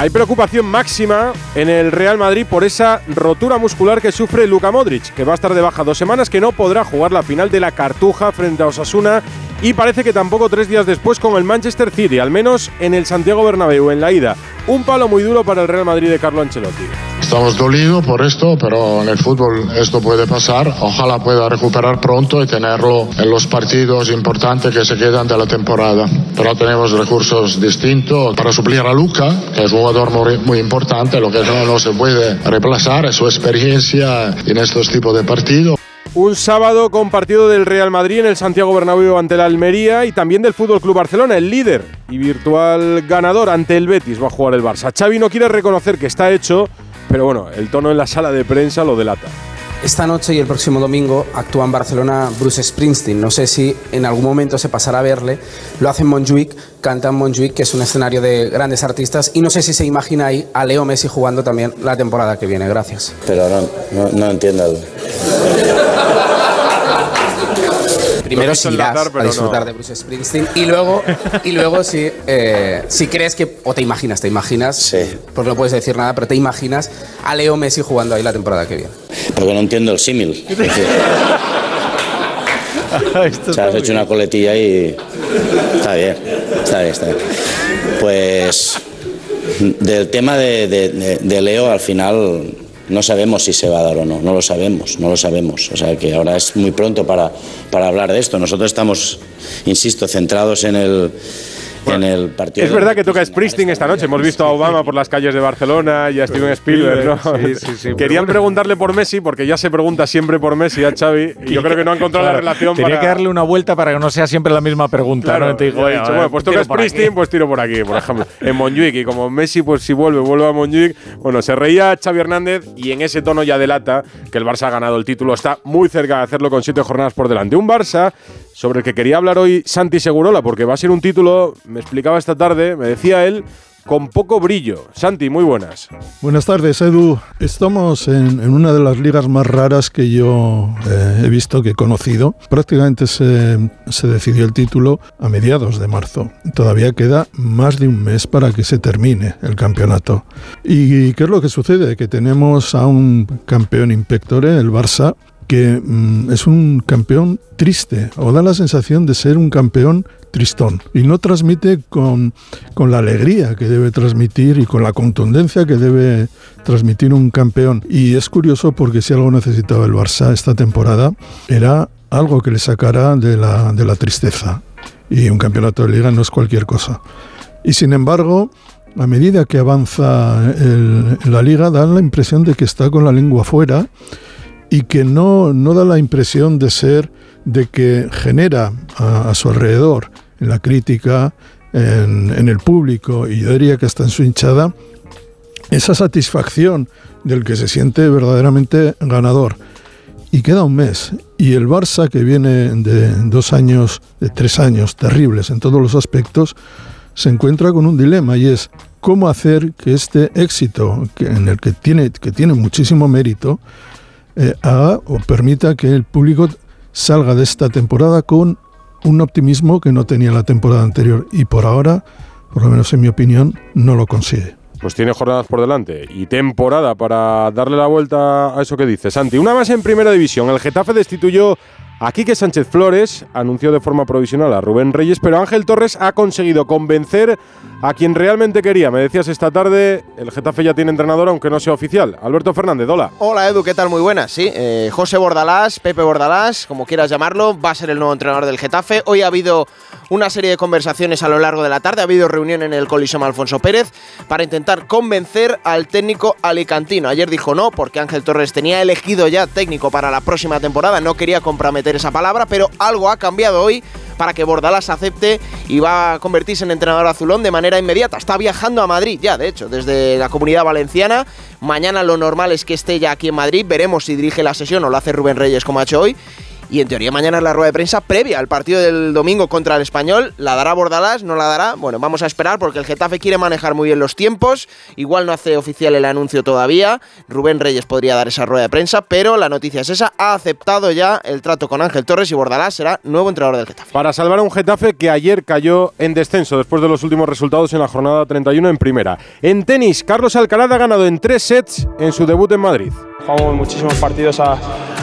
Hay preocupación máxima en el Real Madrid por esa rotura muscular que sufre Luka Modric, que va a estar de baja dos semanas, que no podrá jugar la final de la Cartuja frente a Osasuna y parece que tampoco tres días después con el Manchester City, al menos en el Santiago Bernabéu, en la ida. Un palo muy duro para el Real Madrid de Carlo Ancelotti. Estamos dolidos por esto, pero en el fútbol esto puede pasar. Ojalá pueda recuperar pronto y tenerlo en los partidos importantes que se quedan de la temporada. Pero tenemos recursos distintos para suplir a Luca, que es un jugador muy, importante. Lo que no, no se puede reemplazar es su experiencia en estos tipos de partidos. Un sábado con partido del Real Madrid en el Santiago Bernabéu ante la Almería y también del Fútbol Club Barcelona, el líder y virtual ganador ante el Betis va a jugar el Barça. Xavi no quiere reconocer que está hecho, pero bueno, el tono en la sala de prensa lo delata. Esta noche y el próximo domingo actúa en Barcelona Bruce Springsteen. No sé si en algún momento se pasará a verle. Lo hace en Montjuic, canta en Montjuic, que es un escenario de grandes artistas. Y no sé si se imagina ahí a Leo Messi jugando también la temporada que viene. Gracias. Pero no, no, no entiendo. Primero si irás a disfrutar no. de Bruce Springsteen y luego, y luego si, eh, si crees que, o te imaginas, te imaginas, Sí. porque no puedes decir nada, pero te imaginas a Leo Messi jugando ahí la temporada que viene. Porque no entiendo el símil. Es decir, o sea, has hecho una coletilla y. Está bien, está bien, está bien. Pues. Del tema de, de- de- de Leo, al final. No sabemos si se va a dar o no, no lo sabemos, no lo sabemos. O sea que ahora es muy pronto para, para hablar de esto. Nosotros estamos, insisto, centrados en el, en el partido. Es verdad que toca Springsteen esta noche. Hemos visto a Obama por las calles de Barcelona y a Steven Spielberg. ¿no? Sí, sí, sí, pero Querían bueno. preguntarle por Messi porque ya se pregunta siempre por Messi a Xavi y yo creo que no ha encontrado la relación Tenía para... que darle una vuelta para que no sea siempre la misma pregunta. Claro, ¿no? Te digo, ya he "Oye, dicho, a ver, bueno, pues toca tiro por aquí". Springsteen, pues tiro por aquí, por ejemplo, en Montjuic. Y como Messi, pues si vuelve, vuelve a Montjuic. Bueno, se reía Xavi Hernández y en ese tono ya delata que el Barça ha ganado el título. Está muy cerca de hacerlo con siete jornadas por delante. Un Barça sobre el que quería hablar hoy Santi Segurola, porque va a ser un título, me explicaba esta tarde, me decía él, con poco brillo. Santi, muy buenas. Buenas tardes, Edu. Estamos en, una de las ligas más raras que yo eh, he visto, que he conocido. Prácticamente se, se decidió el título a mediados de marzo. Todavía queda más de un mes para que se termine el campeonato. ¿Y qué es lo que sucede? Que tenemos a un campeón impectore, el Barça, que mm, es un campeón triste, o da la sensación de ser un campeón tristón, y no transmite con, con la alegría que debe transmitir y con la contundencia que debe transmitir un campeón. Y es curioso porque si algo necesitaba el Barça esta temporada era algo que le sacara de la, de la tristeza. Y un campeonato de liga no es cualquier cosa. Y sin embargo, a medida que avanza la liga, da la impresión de que está con la lengua fuera y que no, no da la impresión de ser, de que genera a, su alrededor, en la crítica, en, en el público y yo diría que hasta en su hinchada, esa satisfacción del que se siente verdaderamente ganador. Y queda un mes. Y el Barça, que viene de dos años, de tres años terribles en todos los aspectos, se encuentra con un dilema y es cómo hacer que este éxito, que, en el que tiene, que tiene muchísimo mérito, eh, haga o permita que el público salga de esta temporada con un optimismo que no tenía la temporada anterior. Y por ahora, por lo menos en mi opinión, no lo consigue. Pues tiene jornadas por delante y temporada para darle la vuelta a eso que dice Santi. Una más en primera división. El Getafe destituyó a Quique Sánchez Flores, anunció de forma provisional a Rubén Reyes, pero Ángel Torres ha conseguido convencer a quien realmente quería. Me decías esta tarde, el Getafe ya tiene entrenador, aunque no sea oficial. Alberto Fernández, hola. Hola Edu, ¿qué tal? Muy buenas. Sí, eh, José Bordalás, Pepe Bordalás, como quieras llamarlo, va a ser el nuevo entrenador del Getafe. Hoy ha habido una serie de conversaciones a lo largo de la tarde, ha habido reunión en el Coliseum Alfonso Pérez para intentar convencer al técnico alicantino. Ayer dijo no, porque Ángel Torres tenía elegido ya técnico para la próxima temporada, no quería comprometer esa palabra, pero algo ha cambiado hoy para que Bordalás acepte y va a convertirse en entrenador azulón de manera inmediata. Está viajando a Madrid ya, de hecho, desde la comunidad valenciana. Mañana lo normal es que esté ya aquí en Madrid. Veremos si dirige la sesión o lo hace Rubén Reyes como ha hecho hoy. Y en teoría mañana es la rueda de prensa previa al partido del domingo contra el Español. ¿La dará Bordalás? ¿No la dará? Bueno, vamos a esperar porque el Getafe quiere manejar muy bien los tiempos. Igual no hace oficial el anuncio todavía. Rubén Reyes podría dar esa rueda de prensa, pero la noticia es esa. Ha aceptado ya el trato con Ángel Torres y Bordalás será nuevo entrenador del Getafe. Para salvar a un Getafe que ayer cayó en descenso después de los últimos resultados en la jornada 31 en primera. En tenis, Carlos Alcaraz ha ganado en tres sets en su debut en Madrid. Jugamos muchísimos partidos a,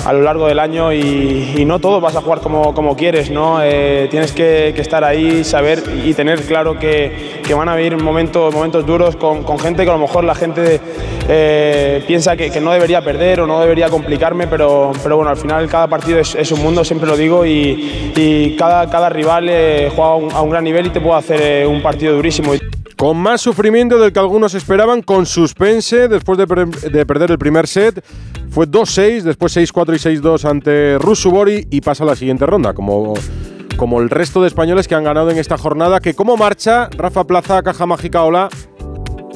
a lo largo del año y, no todos vas a jugar como, como quieres, ¿no? Eh, tienes que, estar ahí, saber y tener claro que, que van a haber momentos, momentos duros con, gente que a lo mejor la gente eh, piensa que, no debería perder o no debería complicarme, pero, pero bueno, al final cada partido es, un mundo, siempre lo digo, y, y cada, cada rival eh, juega a un, a un, gran nivel y te puede hacer eh, un partido durísimo. Con más sufrimiento del que algunos esperaban, con suspense después de, de perder el primer set. Fue 2-6, después 6-4 y 6-2 ante Rusubori y pasa a la siguiente ronda, como, como el resto de españoles que han ganado en esta jornada. Que marcha, Rafa Plaza, Caja Mágica, hola.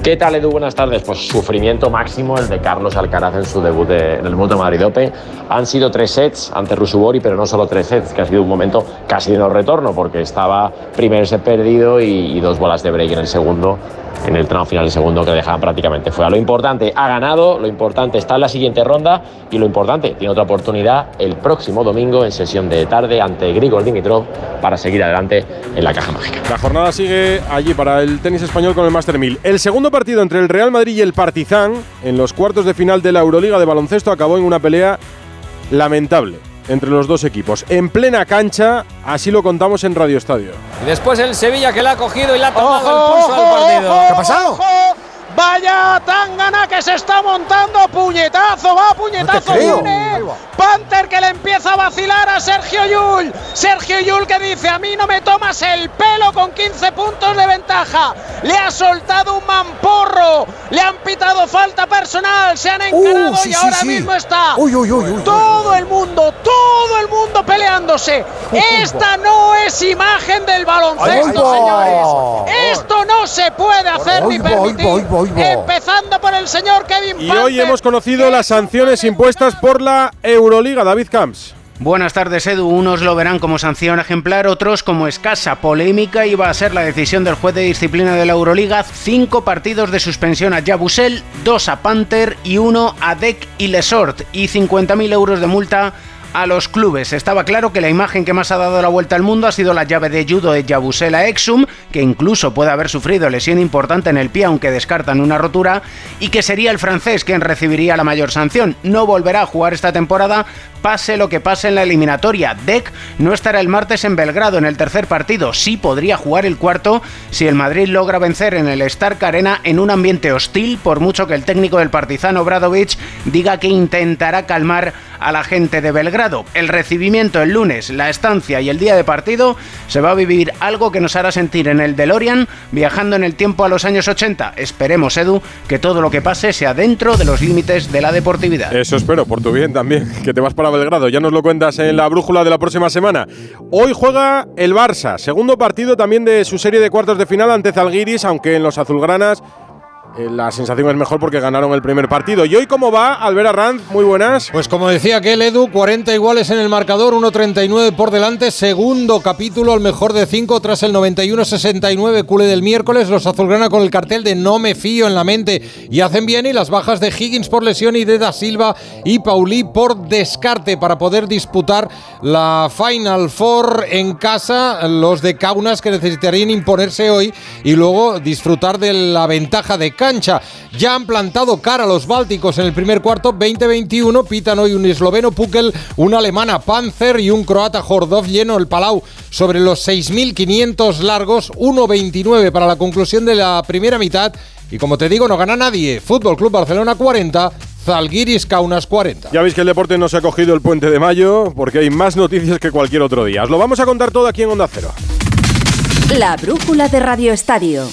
¿Qué tal, Edu? Buenas tardes. Pues sufrimiento máximo el de Carlos Alcaraz en su debut de, en el mundo Madrid Open. Han sido tres sets ante Rusubori, pero no solo tres sets, que ha sido un momento casi de no retorno, porque estaba primer set perdido y, y dos bolas de break en el segundo en el tramo final del segundo que dejaban prácticamente fuera. Lo importante, ha ganado, lo importante está en la siguiente ronda y lo importante, tiene otra oportunidad el próximo domingo en sesión de tarde ante Grigor Dimitrov para seguir adelante en la caja mágica. La jornada sigue allí para el tenis español con el Master 1000. El segundo partido entre el Real Madrid y el Partizan en los cuartos de final de la Euroliga de baloncesto acabó en una pelea lamentable entre los dos equipos. En plena cancha, así lo contamos en Radio Estadio. Y después el Sevilla que le ha cogido y le ha tomado el pulso al partido. ¿Qué ha pasado? Vaya tangana que se está montando. Puñetazo, va, puñetazo. viene. Panther que le empieza a vacilar a Sergio Yul. Sergio Yul que dice: A mí no me tomas el pelo con 15 puntos de ventaja. Le ha soltado un mamporro. Le han pitado falta personal. Se han encarado uh, sí, y ahora sí, mismo está uy, uy, uy, todo el mundo, todo el mundo peleándose. Esta no es imagen del baloncesto, señores. Esto no se puede hacer ni permitir. Empezando por el señor Kevin Y hoy hemos conocido las sanciones impuestas por la Euroliga, David Camps. Buenas tardes, Edu. Unos lo verán como sanción ejemplar, otros como escasa. Polémica iba a ser la decisión del juez de disciplina de la Euroliga. Cinco partidos de suspensión a Jabusel, dos a Panther y uno a Deck y Lesort. Y 50.000 euros de multa a los clubes. Estaba claro que la imagen que más ha dado la vuelta al mundo ha sido la llave de judo de Yabusela Exum, que incluso puede haber sufrido lesión importante en el pie, aunque descartan una rotura, y que sería el francés quien recibiría la mayor sanción. No volverá a jugar esta temporada, pase lo que pase en la eliminatoria. Deck no estará el martes en Belgrado en el tercer partido, sí podría jugar el cuarto si el Madrid logra vencer en el Stark Arena en un ambiente hostil, por mucho que el técnico del Partizano Bradovic diga que intentará calmar a la gente de Belgrado. El recibimiento el lunes, la estancia y el día de partido se va a vivir algo que nos hará sentir en el DeLorean viajando en el tiempo a los años 80. Esperemos, Edu, que todo lo que pase sea dentro de los límites de la deportividad. Eso espero, por tu bien también, que te vas para Belgrado. Ya nos lo cuentas en la brújula de la próxima semana. Hoy juega el Barça, segundo partido también de su serie de cuartos de final ante Zalgiris, aunque en los azulgranas la sensación es mejor porque ganaron el primer partido. ¿Y hoy cómo va, Albert Ranz? Muy buenas. Pues como decía aquel Edu, 40 iguales en el marcador, 1.39 por delante, segundo capítulo, el mejor de 5 tras el 91-69 cule del miércoles. Los azulgrana con el cartel de no me fío en la mente y hacen bien y las bajas de Higgins por lesión y de Da Silva y Pauli por descarte para poder disputar la Final Four en casa. Los de Kaunas que necesitarían imponerse hoy y luego disfrutar de la ventaja de cancha. Ya han plantado cara a los bálticos en el primer cuarto, 20-21. Pitan hoy un esloveno Pukel, una alemana Panzer y un croata Hordov lleno el Palau sobre los 6.500 largos, 1-29 para la conclusión de la primera mitad. Y como te digo, no gana nadie. Fútbol Club Barcelona 40, Zalgiris Kaunas 40. Ya veis que el deporte no se ha cogido el puente de mayo porque hay más noticias que cualquier otro día. Os lo vamos a contar todo aquí en Onda Cero. La brújula de Radio Estadio.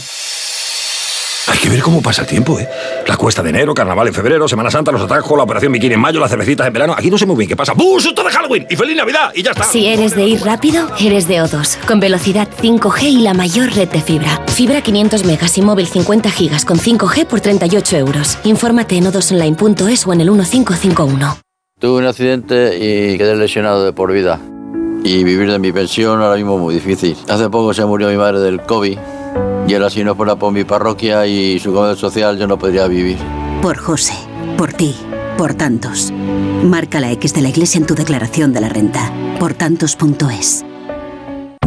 Hay que ver cómo pasa el tiempo, ¿eh? La cuesta de enero, carnaval en febrero, Semana Santa, los atajos, la operación bikini en mayo, las cervecitas en verano. Aquí no sé muy bien qué pasa. ¡Bum! ¡Susto de Halloween! ¡Y feliz Navidad! ¡Y ya está! Si eres de ir rápido, eres de O2. Con velocidad 5G y la mayor red de fibra. Fibra 500 megas y móvil 50 gigas con 5G por 38 euros. Infórmate en odosonline.es o en el 1551. Tuve un accidente y quedé lesionado de por vida. Y vivir de mi pensión ahora mismo es muy difícil. Hace poco se murió mi madre del COVID y ahora si no fuera por mi parroquia y su comedor social yo no podría vivir. Por José, por ti, por tantos. Marca la X de la iglesia en tu declaración de la renta. Por tantos.es.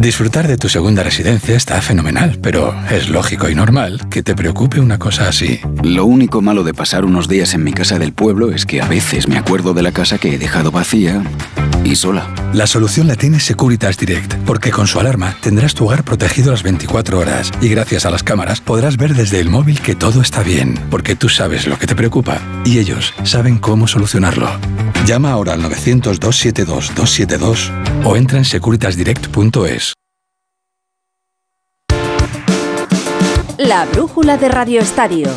Disfrutar de tu segunda residencia está fenomenal, pero es lógico y normal que te preocupe una cosa así. Lo único malo de pasar unos días en mi casa del pueblo es que a veces me acuerdo de la casa que he dejado vacía y sola. La solución la tiene Securitas Direct, porque con su alarma tendrás tu hogar protegido las 24 horas y gracias a las cámaras podrás ver desde el móvil que todo está bien, porque tú sabes lo que te preocupa y ellos saben cómo solucionarlo. Llama ahora al 900-272-272 o entra en securitasdirect.es. La brújula de Radio Estadio.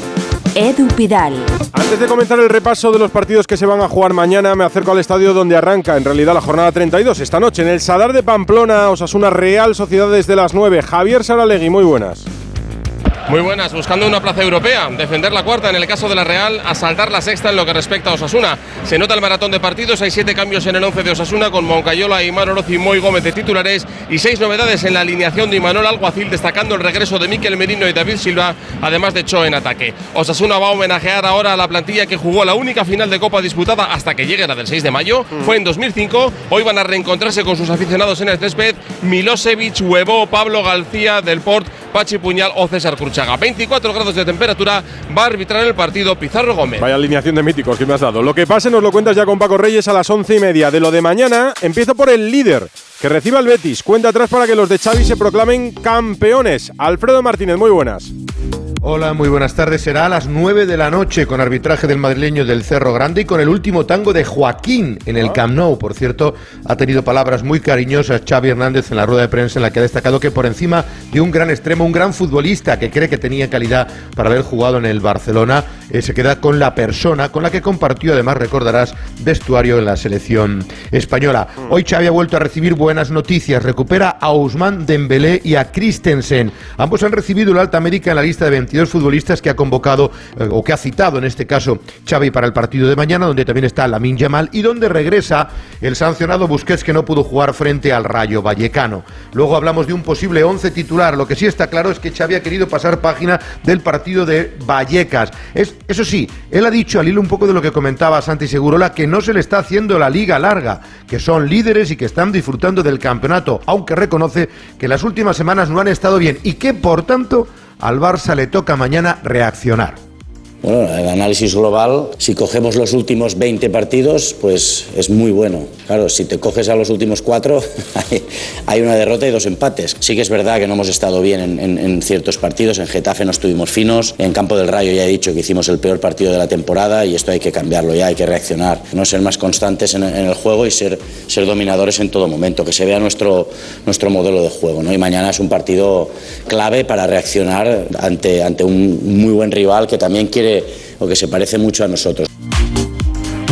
Edu Pidal. Antes de comenzar el repaso de los partidos que se van a jugar mañana, me acerco al estadio donde arranca en realidad la jornada 32 esta noche en el Sadar de Pamplona, Osasuna Real Sociedad desde las 9. Javier Saralegui, muy buenas. Muy buenas, buscando una plaza europea, defender la cuarta en el caso de la Real, asaltar la sexta en lo que respecta a Osasuna. Se nota el maratón de partidos, hay siete cambios en el once de Osasuna con Moncayola, Imán Oroz y Moy Gómez de titulares y seis novedades en la alineación de Imanol Alguacil, destacando el regreso de Miquel Merino y David Silva, además de Cho en ataque. Osasuna va a homenajear ahora a la plantilla que jugó la única final de Copa disputada hasta que llegue la del 6 de mayo, fue en 2005. Hoy van a reencontrarse con sus aficionados en el césped Milosevic, Huevo, Pablo García, Del Port, Pachi Puñal o César Cruchaga. 24 grados de temperatura, va a arbitrar el partido Pizarro Gómez. Vaya alineación de míticos que me has dado. Lo que pase nos lo cuentas ya con Paco Reyes a las once y media. De lo de mañana, empiezo por el líder, que recibe al Betis. Cuenta atrás para que los de Xavi se proclamen campeones. Alfredo Martínez, muy buenas. Hola, muy buenas tardes. Será a las 9 de la noche con arbitraje del madrileño del Cerro Grande y con el último tango de Joaquín en el Camp Nou. Por cierto, ha tenido palabras muy cariñosas Xavi Hernández en la rueda de prensa en la que ha destacado que por encima de un gran extremo, un gran futbolista que cree que tenía calidad para haber jugado en el Barcelona, eh, se queda con la persona con la que compartió, además recordarás, vestuario en la selección española. Hoy Xavi ha vuelto a recibir buenas noticias. Recupera a Ousmane Dembélé y a Christensen. Ambos han recibido el alta médica en la lista de 22 futbolistas que ha convocado eh, o que ha citado en este caso Xavi para el partido de mañana, donde también está Lamin Yamal y donde regresa el sancionado Busquets que no pudo jugar frente al Rayo Vallecano. Luego hablamos de un posible 11 titular. Lo que sí está claro es que Xavi ha querido pasar página del partido de Vallecas. Es, eso sí, él ha dicho al hilo un poco de lo que comentaba Santi Segurola que no se le está haciendo la liga larga, que son líderes y que están disfrutando del campeonato, aunque reconoce que las últimas semanas no han estado bien y que por tanto al Barça le toca mañana reaccionar. Bueno, el análisis global, si cogemos los últimos 20 partidos, pues es muy bueno. Claro, si te coges a los últimos cuatro, hay una derrota y dos empates. Sí que es verdad que no hemos estado bien en, en, ciertos partidos. En Getafe no estuvimos finos. En Campo del Rayo ya he dicho que hicimos el peor partido de la temporada y esto hay que cambiarlo ya, hay que reaccionar. No ser más constantes en, en el juego y ser, ser dominadores en todo momento. Que se vea nuestro, nuestro modelo de juego. ¿no? Y mañana es un partido clave para reaccionar ante, ante un muy buen rival que también quiere o que se parece mucho a nosotros.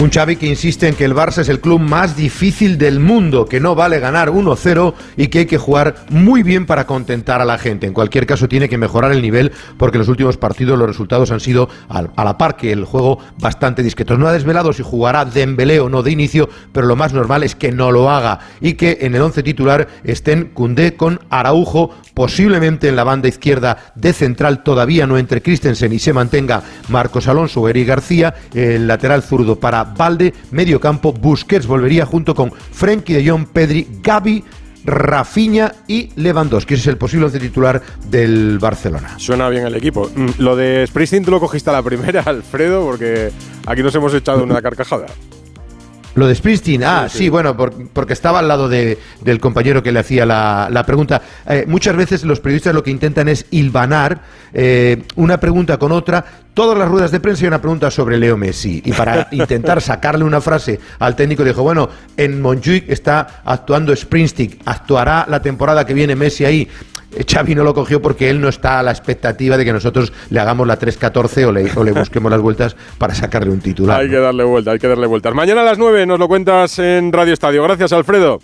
Un Xavi que insiste en que el Barça es el club más difícil del mundo, que no vale ganar 1-0 y que hay que jugar muy bien para contentar a la gente. En cualquier caso tiene que mejorar el nivel porque en los últimos partidos los resultados han sido a la par que el juego bastante discretos. No ha desvelado si jugará Dembélé o no de inicio, pero lo más normal es que no lo haga y que en el 11 titular estén Cundé con Araujo, posiblemente en la banda izquierda de central todavía no entre Christensen y se mantenga Marcos Alonso o Eric García, el lateral zurdo para Valde, medio campo, Busquets volvería junto con Frenkie de Jong, Pedri, Gavi, Rafinha y Lewandowski. Ese es el posible titular del Barcelona. Suena bien el equipo. Mm, Lo de Springsteen tú lo cogiste a la primera, Alfredo, porque aquí nos hemos echado una carcajada. Lo de Springsteen, ah, sí, bueno, por- porque estaba al lado de- del compañero que le hacía la, la pregunta. Eh, muchas veces los periodistas lo que intentan es hilvanar eh, una pregunta con otra. Todas las ruedas de prensa hay una pregunta sobre Leo Messi. Y para intentar sacarle una frase al técnico dijo, bueno, en Montjuic está actuando Springsteen, actuará la temporada que viene Messi ahí. Eh, Xavi no lo cogió porque él no está a la expectativa de que nosotros le hagamos la 3-14 o le, o le busquemos las vueltas para sacarle un titular. Hay que darle vuelta, hay que darle vueltas. Mañana a las 9 nos lo cuentas en Radio Estadio. Gracias, Alfredo.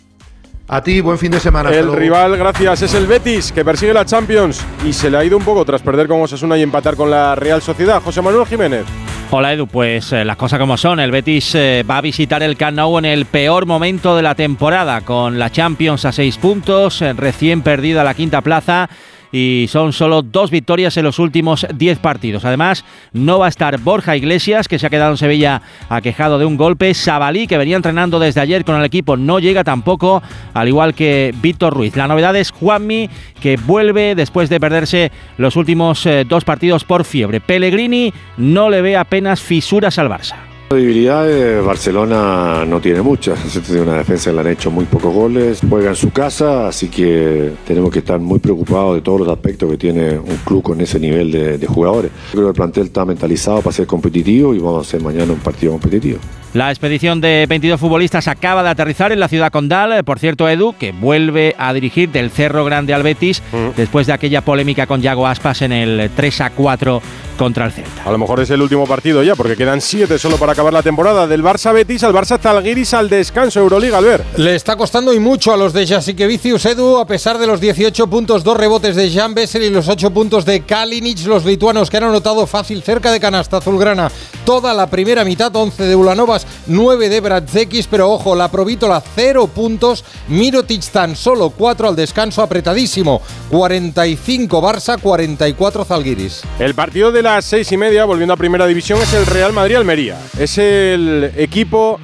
A ti, buen fin de semana. El rival, gracias, es el Betis, que persigue la Champions y se le ha ido un poco tras perder con Osasuna y empatar con la Real Sociedad. José Manuel Jiménez. Hola Edu, pues eh, las cosas como son. El Betis eh, va a visitar el Camp en el peor momento de la temporada, con la Champions a seis puntos, eh, recién perdida la quinta plaza y son solo dos victorias en los últimos diez partidos. Además, no va a estar Borja Iglesias, que se ha quedado en Sevilla aquejado de un golpe. Sabalí, que venía entrenando desde ayer con el equipo, no llega tampoco, al igual que Víctor Ruiz. La novedad es Juanmi, que vuelve después de perderse los últimos eh, dos partidos por fiebre. Pellegrini no le ve apenas fisuras al Barça. Debilidades, Barcelona no tiene muchas, tiene una defensa que le han hecho muy pocos goles, juega en su casa, así que tenemos que estar muy preocupados de todos los aspectos que tiene un club con ese nivel de, de jugadores. Creo que el plantel está mentalizado para ser competitivo y vamos a hacer mañana un partido competitivo. La expedición de 22 futbolistas acaba de aterrizar en la ciudad condal. Por cierto, Edu, que vuelve a dirigir del Cerro Grande al Betis después de aquella polémica con Yago Aspas en el 3 a 4 contra el Celta. A lo mejor es el último partido ya, porque quedan siete solo para acabar la temporada. Del Barça Betis al Barça Zalgiris al descanso Euroliga, Albert. Le está costando y mucho a los de Jasikevicius Edu, a pesar de los 18 puntos, dos rebotes de Jan Bessel y los 8 puntos de Kalinic, los lituanos que han anotado fácil cerca de canasta azulgrana. Toda la primera mitad, 11 de Ulanovas, 9 de Bradzekis, pero ojo, la Provítola 0 puntos, Mirotic tan solo 4 al descanso, apretadísimo. 45 Barça, 44 Zalgiris. El partido de las seis y media, volviendo a primera división, es el Real Madrid-Almería. Es el equipo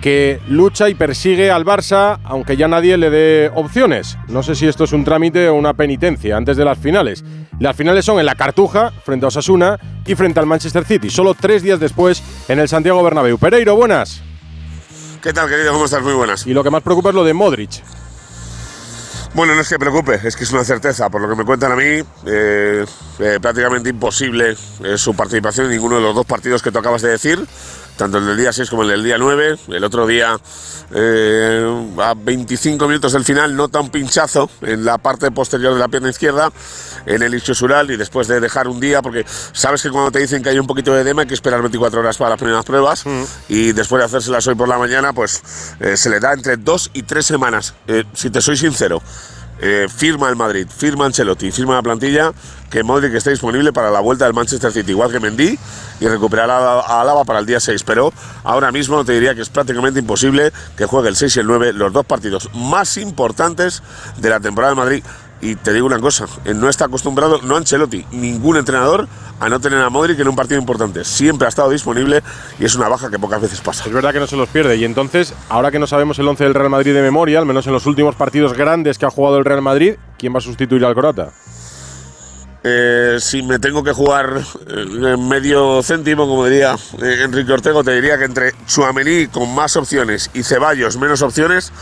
que lucha y persigue al Barça, aunque ya nadie le dé opciones. No sé si esto es un trámite o una penitencia antes de las finales. Las finales son en la Cartuja, frente a Osasuna, y frente al Manchester City, solo tres días después en el Santiago Bernabéu. Pereiro, buenas. ¿Qué tal, querido? ¿Cómo estás? Muy buenas. Y lo que más preocupa es lo de Modric. Bueno, no es que preocupe, es que es una certeza. Por lo que me cuentan a mí, eh, eh, prácticamente imposible eh, su participación en ninguno de los dos partidos que tú acabas de decir, tanto el del día 6 como el del día 9. El otro día, eh, a 25 minutos del final, nota un pinchazo en la parte posterior de la pierna izquierda, en el isquiosural, y después de dejar un día, porque sabes que cuando te dicen que hay un poquito de edema hay que esperar 24 horas para las primeras pruebas, y después de hacérselas hoy por la mañana, pues eh, se le da entre dos y tres semanas. Eh, si te soy sincero, eh, firma el Madrid, firma Ancelotti, firma la plantilla que Modric esté disponible para la vuelta del Manchester City, igual que Mendy, y recuperar a, a Álava para el día 6. Pero ahora mismo te diría que es prácticamente imposible que juegue el 6 y el 9, los dos partidos más importantes de la temporada de Madrid. Y te digo una cosa, eh, no está acostumbrado, no Ancelotti, ningún entrenador a no tener a Modric en un partido importante. Siempre ha estado disponible y es una baja que pocas veces pasa. Es verdad que no se los pierde. Y entonces, ahora que no sabemos el 11 del Real Madrid de memoria, al menos en los últimos partidos grandes que ha jugado el Real Madrid, ¿quién va a sustituir al Croata? Eh, si me tengo que jugar eh, en medio céntimo, como diría eh, Enrique Ortego, te diría que entre Chuamení con más opciones y Ceballos menos opciones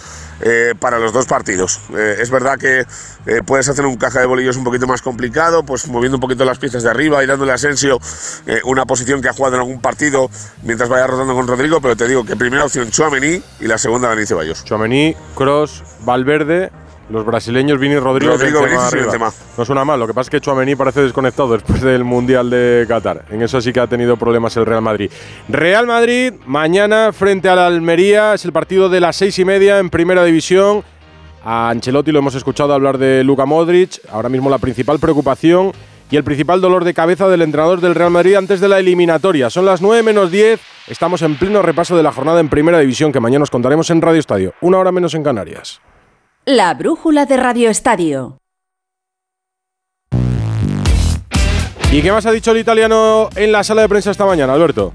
eh, para los dos partidos. Eh, es verdad que eh, puedes hacer un caja de bolillos un poquito más complicado, pues moviendo un poquito las piezas de arriba y dándole a Asensio eh, una posición que ha jugado en algún partido mientras vaya rotando con Rodrigo, pero te digo que primera opción Chuamení y la segunda Dani Ceballos. Chuamení, Cross, Valverde, los brasileños Vini Rodrigo, Rodrigo, Benzema. Benzema. No suena mal, lo que pasa es que Chuamení parece desconectado después del Mundial de Qatar. En eso sí que ha tenido problemas el Real Madrid. Real Madrid, mañana frente al Almería, es el partido de las seis y media en Primera División. A Ancelotti lo hemos escuchado hablar de Luka Modric, ahora mismo la principal preocupación y el principal dolor de cabeza del entrenador del Real Madrid antes de la eliminatoria. Son las 9 menos 10, estamos en pleno repaso de la jornada en Primera División que mañana os contaremos en Radio Estadio, una hora menos en Canarias. La brújula de Radio Estadio. ¿Y qué más ha dicho el italiano en la sala de prensa esta mañana, Alberto?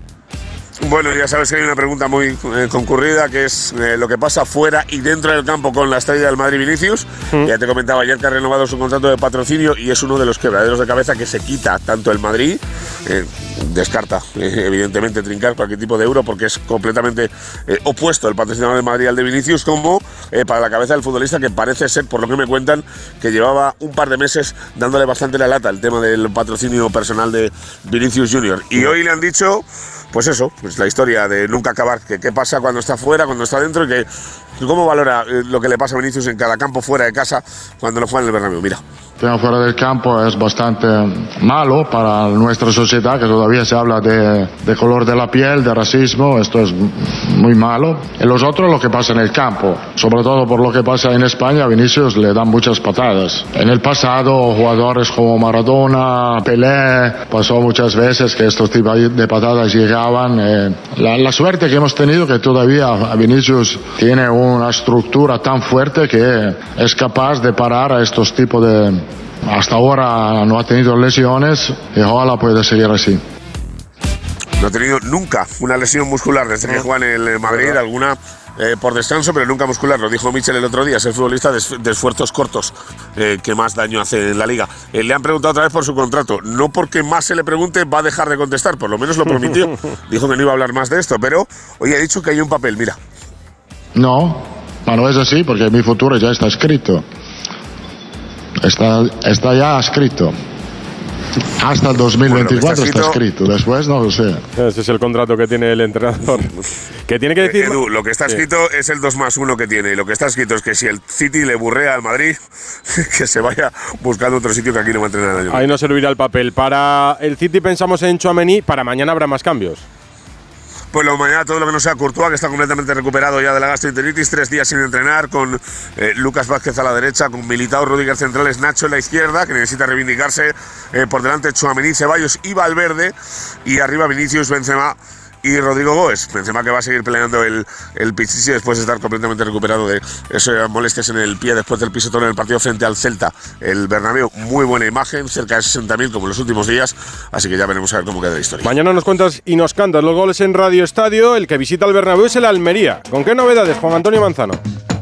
Bueno, ya sabes que hay una pregunta muy eh, concurrida que es eh, lo que pasa fuera y dentro del campo con la estrella del Madrid Vinicius. Ya te comentaba ayer que ha renovado su contrato de patrocinio y es uno de los quebraderos de cabeza que se quita tanto el Madrid, eh, descarta evidentemente trincar cualquier tipo de euro porque es completamente opuesto el patrocinador del Madrid al de Vinicius, como para la cabeza del futbolista que parece ser, por lo que me cuentan, que llevaba un par de meses dándole bastante la lata el tema del patrocinio personal de Vinicius Junior. Y hoy le han dicho pues eso, pues la historia de nunca acabar, que qué pasa cuando está fuera, cuando está dentro y que ¿Cómo valora eh, lo que le pasa a Vinicius en cada campo fuera de casa cuando lo juega en el Bernabéu? Mira. Tema fuera del campo es bastante malo para nuestra sociedad, que todavía se habla de, de, color de la piel, de racismo, esto es muy malo. Y los otros lo que pasa en el campo, sobre todo por lo que pasa en España, a Vinicius le dan muchas patadas. En el pasado, jugadores como Maradona, Pelé, pasó muchas veces que estos tipos de patadas llegaban. Eh, la, la suerte que hemos tenido que todavía Vinicius tiene una estructura tan fuerte que es capaz de parar a estos tipos de hasta ahora no ha tenido lesiones y ojalá pueda seguir así. No ha tenido nunca una lesión muscular desde que juega en el Madrid, alguna eh, por descanso, pero nunca muscular. Lo dijo Michel el otro día, es el futbolista de, de esfuerzos cortos eh, que más daño hace en la liga. Eh, le han preguntado otra vez por su contrato. No porque más se le pregunte va a dejar de contestar, por lo menos lo prometió. dijo que no iba a hablar más de esto, pero hoy ha dicho que hay un papel, mira. No, no es así porque mi futuro ya está escrito. Está, está ya escrito. Hasta el 2024 Bueno, está, está escrito. Después no lo sé. Ese es el contrato que tiene el entrenador. que tiene que decir. Edu, lo que está Sí. escrito es el 2 más 1 que tiene. Y lo que está escrito es que si el City le burrea al Madrid, que se vaya buscando otro sitio que aquí no va a entrenar. Ahí no servirá el papel. Para el City pensamos en Chouameni, para mañana habrá más cambios. Pues lo mañana todo lo que no sea Courtois, que está completamente recuperado ya de la gastroenteritis, tres días sin entrenar, con eh, Lucas Vázquez a la derecha, con Militao, Rodríguez centrales, Nacho en la izquierda, que necesita reivindicarse eh, por delante Chouameni, Ceballos y Valverde, y arriba Vinicius, Benzema y Rodrigo Goes. Benzema que va a seguir peleando el, el Pichichi después de estar completamente recuperado de esas molestias en el pie después del pisotón en el partido frente al Celta. El Bernabéu, muy buena imagen, cerca de 60.000 como en los últimos días, así que ya veremos a ver cómo queda la historia. Mañana nos cuentas y nos cantas los goles en Radio Estadio. El que visita el Bernabéu es el Almería. ¿Con qué novedades, Juan Antonio Manzano?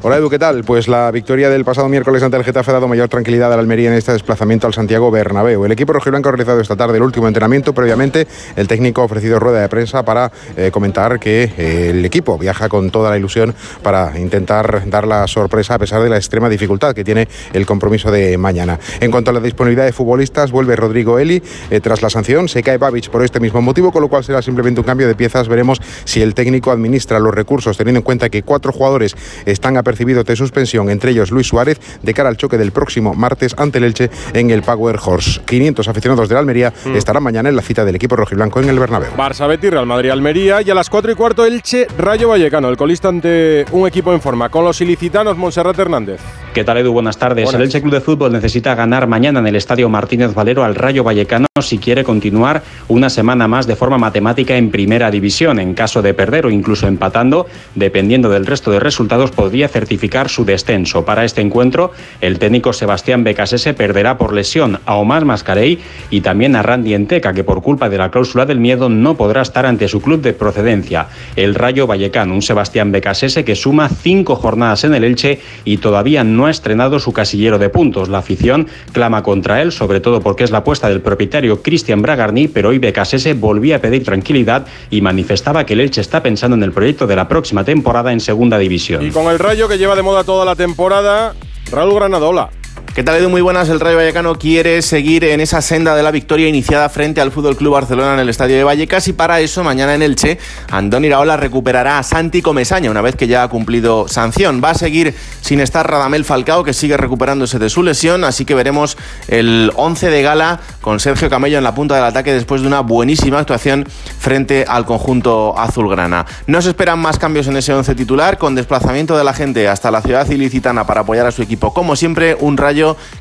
Hola Edu, ¿qué tal? Pues la victoria del pasado miércoles ante el Getafe ha dado mayor tranquilidad al Almería en este desplazamiento al Santiago Bernabéu. El equipo rojiblanco ha realizado esta tarde el último entrenamiento. Previamente, el técnico ha ofrecido rueda de prensa para eh, comentar que eh, el equipo viaja con toda la ilusión para intentar dar la sorpresa a pesar de la extrema dificultad que tiene el compromiso de mañana. En cuanto a la disponibilidad de futbolistas, vuelve Rodrigo Eli eh, tras la sanción. Se cae Babic por este mismo motivo, con lo cual será simplemente un cambio de piezas. Veremos si el técnico administra los recursos, teniendo en cuenta que cuatro jugadores están apercibidos de suspensión, entre ellos Luis Suárez, de cara al choque del próximo martes ante el Elche en el Power Horse. 500 aficionados de la Almería Mm. estarán mañana en la cita del equipo rojiblanco en el Bernabéu. Barça Betis, Real Madrid Almería y a las 4 y cuarto Elche Rayo Vallecano, el colista ante un equipo en forma. Con los ilicitanos Monserrat Hernández. ¿Qué tal, Edu? Buenas tardes. Buenas. El Elche Club de Fútbol necesita ganar mañana en el Estadio Martínez Valero al Rayo Vallecano si quiere continuar una semana más de forma matemática en Primera División. En caso de perder o incluso empatando, dependiendo del resto de resultados, podría certificar su descenso. Para este encuentro, el técnico Sebastián Becasese perderá por lesión a Omar Mascarey y también a Randy Enteca, que por culpa de la cláusula del miedo no podrá estar ante su club de procedencia, el Rayo Vallecano. Un Sebastián Becasese que suma cinco jornadas en el Elche y todavía no ha estrenado su casillero de puntos. La afición clama contra él, sobre todo porque es la apuesta del propietario Cristian Bragarni, pero hoy Becasese volvía a pedir tranquilidad y manifestaba que el Elche está pensando en el proyecto de la próxima temporada en Segunda División. Y con el Rayo que lleva de moda toda la temporada, Raúl Granadola. ¿Qué tal, Edu? Muy buenas. El Rayo Vallecano quiere seguir en esa senda de la victoria iniciada frente al Fútbol Club Barcelona en el Estadio de Vallecas y para eso mañana en Elche Andón Iraola recuperará a Santi Comesaña una vez que ya ha cumplido sanción. Va a seguir sin estar Radamel Falcao que sigue recuperándose de su lesión, así que veremos el 11 de gala con Sergio Camello en la punta del ataque después de una buenísima actuación frente al conjunto azulgrana. No se esperan más cambios en ese 11 titular con desplazamiento de la gente hasta la ciudad ilicitana para apoyar a su equipo. Como siempre, un Rayo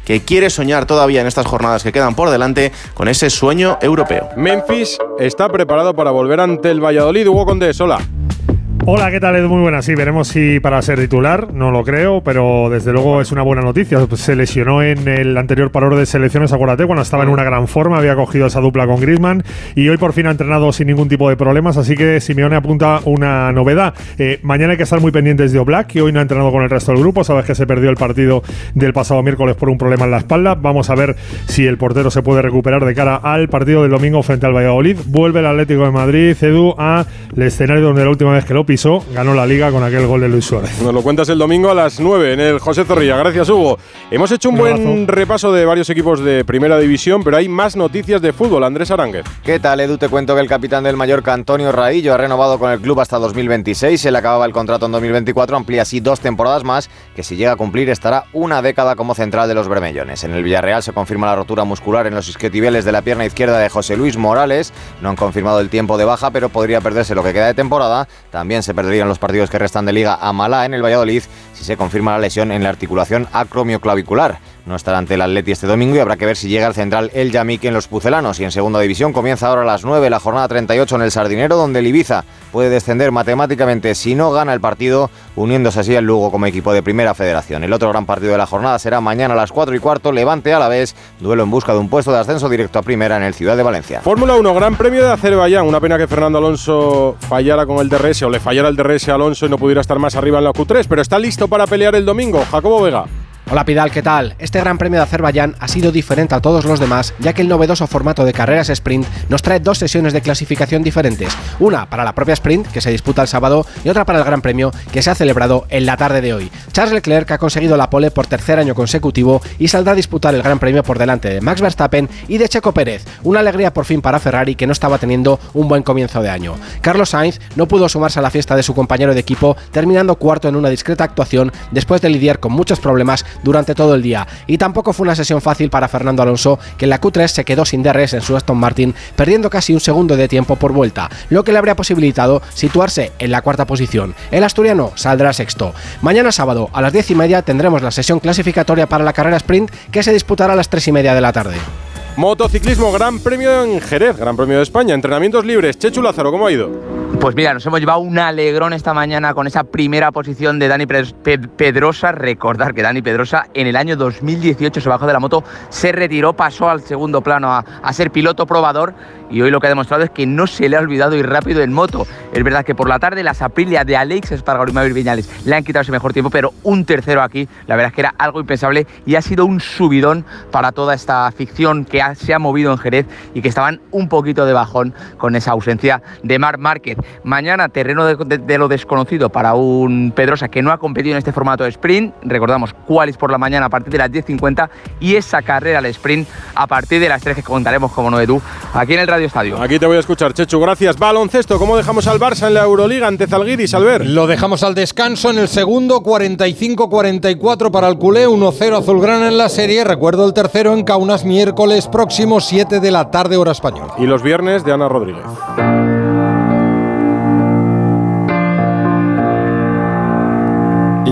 que quiere soñar todavía en estas jornadas que quedan por delante con ese sueño europeo. Memphis está preparado para volver ante el Valladolid. Hugo Condés, hola. Hola, ¿qué tal? Muy buena. Sí, veremos si para ser titular, no lo creo, pero desde luego es una buena noticia. Se lesionó en el anterior parón de selecciones, acuérdate, cuando estaba en una gran forma, había cogido esa dupla con Griezmann y hoy por fin ha entrenado sin ningún tipo de problemas, así que Simeone apunta una novedad. Eh, mañana hay que estar muy pendientes de Oblak, que hoy no ha entrenado con el resto del grupo, sabes que se perdió el partido del pasado miércoles por un problema en la espalda. Vamos a ver si el portero se puede recuperar de cara al partido del domingo frente al Valladolid. Vuelve el Atlético de Madrid, Edu, al escenario donde la última vez que lo pisó Ganó la liga con aquel gol de Luis Suárez. Nos lo cuentas el domingo a las 9 en el José Zorrilla. Gracias, Hugo. Hemos hecho un, Un buen repaso de varios equipos de primera división, pero hay más noticias de fútbol. Andrés Aránguez. ¿Qué tal, Edu? Te cuento que el capitán del Mallorca, Antonio Raillo, ha renovado con el club hasta 2026. Se le acababa el contrato en 2024, amplía así dos temporadas más, que si llega a cumplir estará una década como central de los bermellones. En el Villarreal se confirma la rotura muscular en los isquiotibiales de la pierna izquierda de José Luis Morales. No han confirmado el tiempo de baja, pero podría perderse lo que queda de temporada. También se perderían los partidos que restan de liga a Malá en el Valladolid si se confirma la lesión en la articulación acromioclavicular. No estará ante el Atleti este domingo y habrá que ver si llega al central El Yamik en los Pucelanos. Y en segunda división comienza ahora a las 9 la jornada 38 en el Sardinero, donde el Ibiza puede descender matemáticamente si no gana el partido, uniéndose así al Lugo como equipo de primera federación. El otro gran partido de la jornada será mañana a las 4 y cuarto, Levante a la vez, duelo en busca de un puesto de ascenso directo a primera en el Ciudad de Valencia. Fórmula 1, Gran Premio de Azerbaiyán. Una pena que Fernando Alonso fallara con el DRS o le fallara el DRS a Alonso y no pudiera estar más arriba en la Q3, pero está listo para pelear el domingo. Jacobo Vega. Hola Pidal, ¿qué tal? Este Gran Premio de Azerbaiyán ha sido diferente a todos los demás, ya que el novedoso formato de carreras sprint nos trae dos sesiones de clasificación diferentes. Una para la propia sprint, que se disputa el sábado, y otra para el Gran Premio, que se ha celebrado en la tarde de hoy. Charles Leclerc ha conseguido la pole por tercer año consecutivo y saldrá a disputar el Gran Premio por delante de Max Verstappen y de Checo Pérez. Una alegría por fin para Ferrari, que no estaba teniendo un buen comienzo de año. Carlos Sainz no pudo sumarse a la fiesta de su compañero de equipo, terminando cuarto en una discreta actuación después de lidiar con muchos problemas durante todo el día. Y tampoco fue una sesión fácil para Fernando Alonso, que en la Q3 se quedó sin DRS en su Aston Martin, perdiendo casi un segundo de tiempo por vuelta, lo que le habría posibilitado situarse en la cuarta posición. El asturiano saldrá sexto. Mañana sábado a las 10 y media tendremos la sesión clasificatoria para la carrera sprint que se disputará a las 3 y media de la tarde. Motociclismo, Gran Premio en Jerez, Gran Premio de España. Entrenamientos libres. Chechu Lázaro, ¿cómo ha ido? Pues mira, nos hemos llevado un alegrón esta mañana con esa primera posición de Dani Ped- Ped- Pedrosa. Recordar que Dani Pedrosa en el año 2018 se bajó de la moto, se retiró, pasó al segundo plano a, ser piloto probador y hoy lo que ha demostrado es que no se le ha olvidado ir rápido en moto. Es verdad que por la tarde las Aprilia de Alex Espargaro y Maverick Viñales le han quitado ese mejor tiempo, pero un tercero aquí, la verdad es que era algo impensable y ha sido un subidón para toda esta ficción que se ha movido en Jerez y que estaban un poquito de bajón con esa ausencia de Marc Márquez. Mañana terreno de, de- de lo desconocido para un Pedrosa que no ha competido en este formato de sprint. Recordamos cuáles por la mañana a partir de las 10.50 y esa carrera al sprint a partir de las 3 que contaremos como no Edu aquí en el Radio Estadio. Aquí te voy a escuchar, Chechu. Gracias. Baloncesto, ¿cómo dejamos al Barça en la Euroliga ante Zalgiris, Albert? Lo dejamos al descanso en el segundo, 45-44 para el culé, 1-0 azulgrana en la serie. Recuerdo el tercero en Kaunas, miércoles próximo, 7 de la tarde, hora española. Y los viernes de Ana Rodríguez.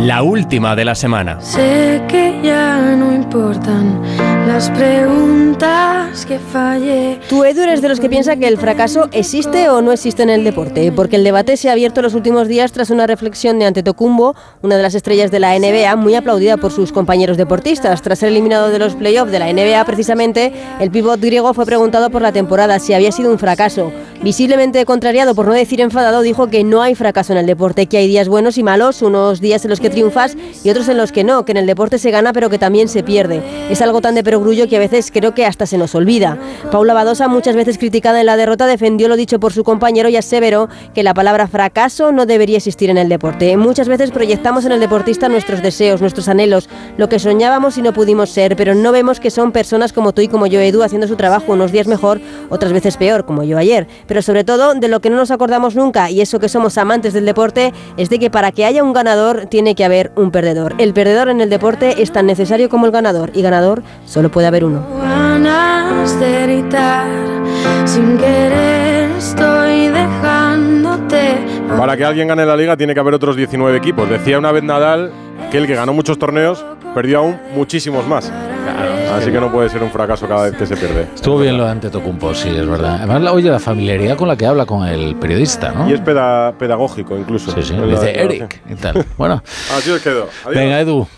La última de la semana. Sé que ya no importan las preguntas que fallé. Tú, Edu, eres de los que piensa que el fracaso existe o no existe en el deporte, porque el debate se ha abierto los últimos días tras una reflexión de Antetokounmpo, una de las estrellas de la NBA, muy aplaudida por sus compañeros deportistas. Tras ser eliminado de los playoffs de la NBA, precisamente, el pívot griego fue preguntado por la temporada si había sido un fracaso. Visiblemente contrariado, por no decir enfadado, dijo que no hay fracaso en el deporte, que hay días buenos y malos, unos días en los que triunfas y otros en los que no, que en el deporte se gana pero que también se pierde. Es algo tan de perogrullo que a veces creo que hasta se nos olvida. Paula Badosa, muchas veces criticada en la derrota, defendió lo dicho por su compañero y aseveró que la palabra fracaso no debería existir en el deporte. Muchas veces proyectamos en el deportista nuestros deseos, nuestros anhelos, lo que soñábamos y no pudimos ser, pero no vemos que son personas como tú y como yo, Edu, haciendo su trabajo unos días mejor, otras veces peor, como yo ayer. Pero sobre todo, de lo que no nos acordamos nunca, y eso que somos amantes del deporte, es de que para que haya un ganador tiene que haber un perdedor. El perdedor en el deporte es tan necesario como el ganador, y ganador solo puede haber uno. Ganas de gritar, sin querer estoy dejándote. Para que alguien gane la liga tiene que haber otros 19 equipos. Decía una vez Nadal que el que ganó muchos torneos perdió aún muchísimos más. Así que no puede ser un fracaso cada vez que se pierde. Estuvo bien lo de Antetokounmpo, sí, es verdad. Además, la- oye, la familiaridad con la que habla con el periodista, ¿no? Y es peda- pedagógico incluso. Sí, sí, dice. Eric y tal. Bueno, Así os quedó. Adiós. venga, Edu,